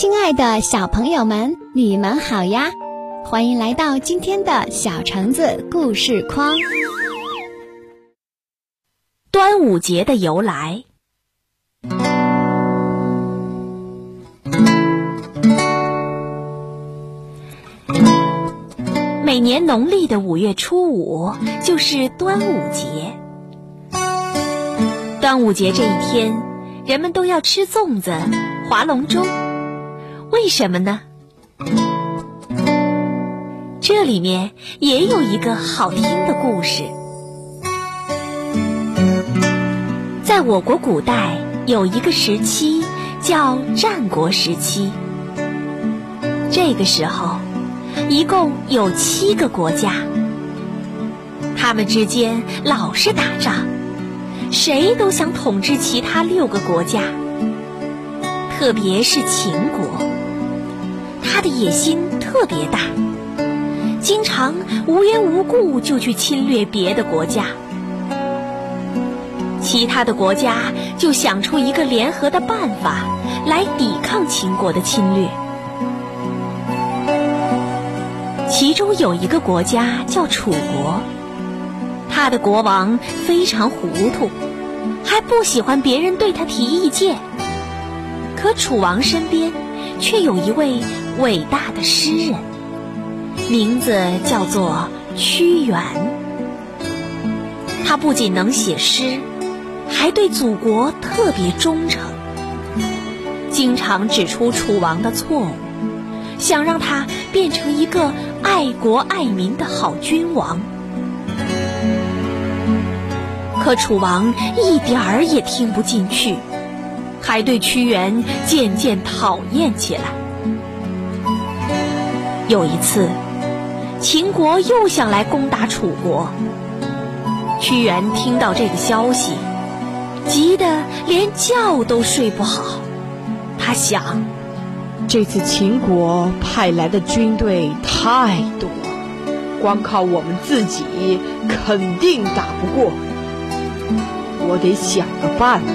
亲爱的小朋友们，你们好呀！欢迎来到今天的小橙子故事框。端午节的由来。每年农历的五月初五就是端午节。端午节这一天，人们都要吃粽子、划龙舟。为什么呢？这里面也有一个好听的故事。在我国古代有一个时期叫战国时期，这个时候一共有七个国家，他们之间老是打仗，谁都想统治其他六个国家，特别是秦国。他的野心特别大，经常无缘无故就去侵略别的国家。其他的国家就想出一个联合的办法来抵抗秦国的侵略。其中有一个国家叫楚国，他的国王非常糊涂，还不喜欢别人对他提意见。可楚王身边却有一位。伟大的诗人，名字叫做屈原。他不仅能写诗，还对祖国特别忠诚，经常指出楚王的错误，想让他变成一个爱国爱民的好君王。可楚王一点儿也听不进去，还对屈原渐渐讨厌起来。有一次，秦国又想来攻打楚国。屈原听到这个消息，急得连觉都睡不好。他想，这次秦国派来的军队太多，光靠我们自己肯定打不过。我得想个办法。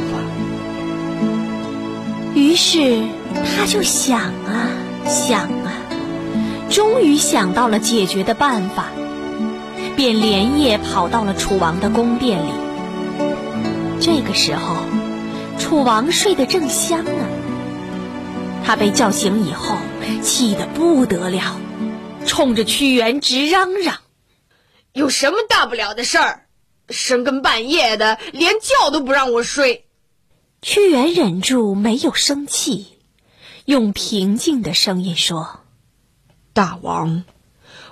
于是，他就想啊想啊。终于想到了解决的办法，便连夜跑到了楚王的宫殿里。这个时候，楚王睡得正香呢。他被叫醒以后，气得不得了，冲着屈原直嚷嚷：“有什么大不了的事儿？深更半夜的，连觉都不让我睡。”屈原忍住没有生气，用平静的声音说。大王，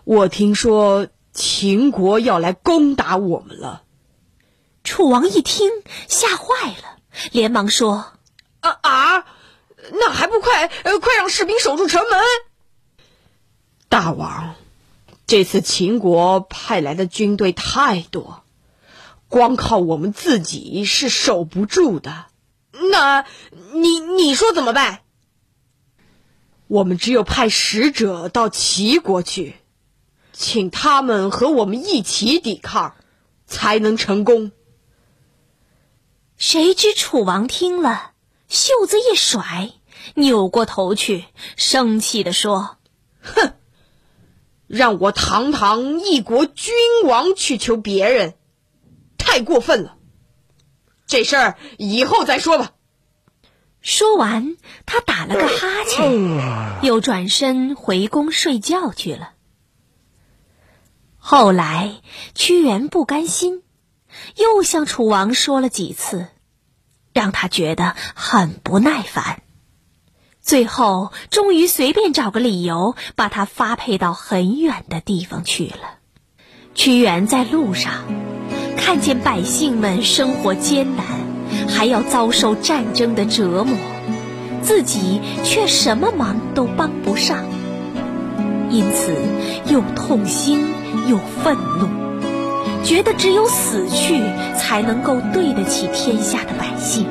我听说秦国要来攻打我们了。楚王一听，吓坏了，连忙说：“啊啊，那还不快，快让士兵守住城门！”大王，这次秦国派来的军队太多，光靠我们自己是守不住的。那你你说怎么办？我们只有派使者到齐国去，请他们和我们一起抵抗，才能成功。谁知楚王听了，袖子一甩，扭过头去，生气地说：“哼，让我堂堂一国君王去求别人，太过分了。这事儿以后再说吧。”说完，他打了个哈欠，又转身回宫睡觉去了。后来，屈原不甘心，又向楚王说了几次，让他觉得很不耐烦。最后，终于随便找个理由，把他发配到很远的地方去了。屈原在路上，看见百姓们生活艰难。还要遭受战争的折磨，自己却什么忙都帮不上，因此又痛心又愤怒，觉得只有死去才能够对得起天下的百姓。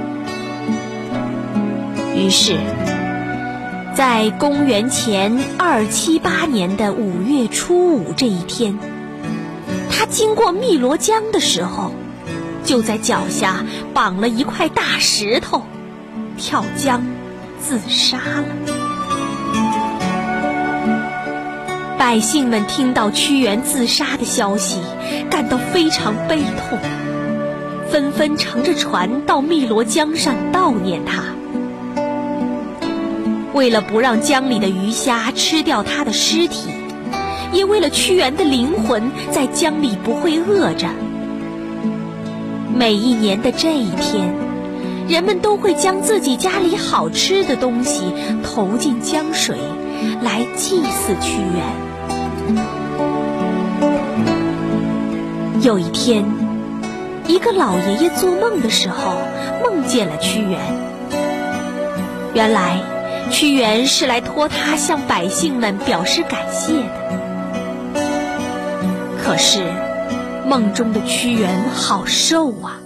于是，在公元前二七八年的五月初五这一天，他经过汨罗江的时候。就在脚下绑了一块大石头，跳江自杀了。百姓们听到屈原自杀的消息，感到非常悲痛，纷纷乘着船到汨罗江上悼念他。为了不让江里的鱼虾吃掉他的尸体，也为了屈原的灵魂在江里不会饿着，每一年的这一天，人们都会将自己家里好吃的东西投进江水，来祭祀屈原。有一天，一个老爷爷做梦的时候，梦见了屈原。原来，屈原是来托他向百姓们表示感谢的。可是，梦中的屈原好瘦啊，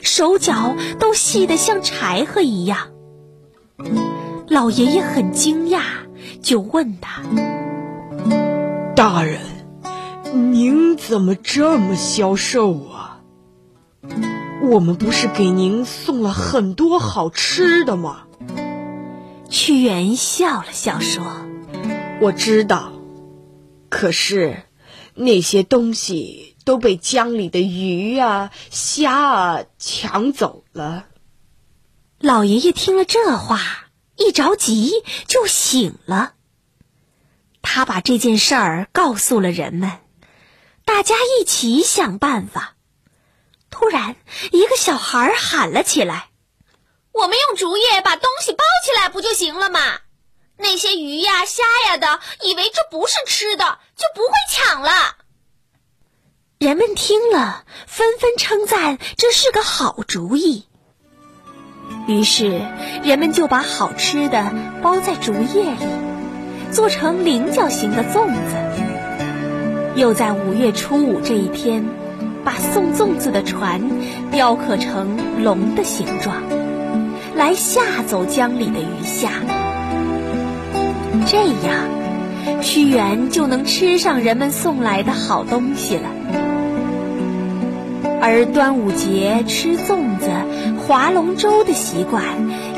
手脚都细得像柴禾一样。老爷爷很惊讶，就问他：“大人。”您怎么这么消瘦啊？我们不是给您送了很多好吃的吗？屈原笑了笑说：“我知道，可是那些东西都被江里的鱼啊、虾啊抢走了。”老爷爷听了这话，一着急就醒了。他把这件事儿告诉了人们。大家一起想办法。突然，一个小孩喊了起来：“我们用竹叶把东西包起来不就行了吗？那些鱼呀、虾呀的，以为这不是吃的，就不会抢了。”人们听了，纷纷称赞这是个好主意。于是，人们就把好吃的包在竹叶里，做成菱角形的粽子。又在五月初五这一天，把送粽子的船雕刻成龙的形状，来吓走江里的鱼虾。这样，屈原就能吃上人们送来的好东西了。而端午节吃粽子、划龙舟的习惯，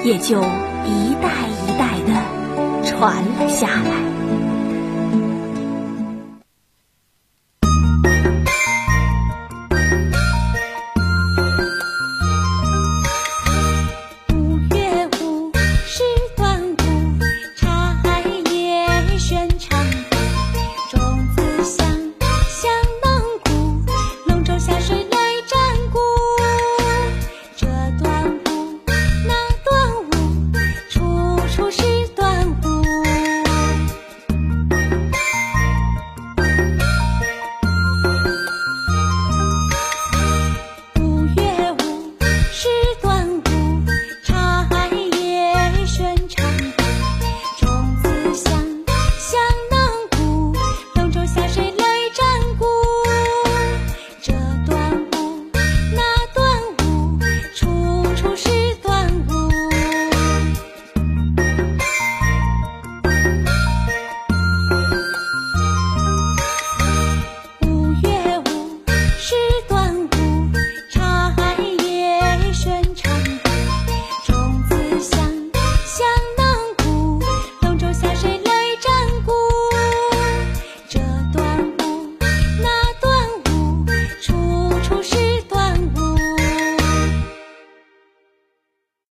也就一代一代的传了下来。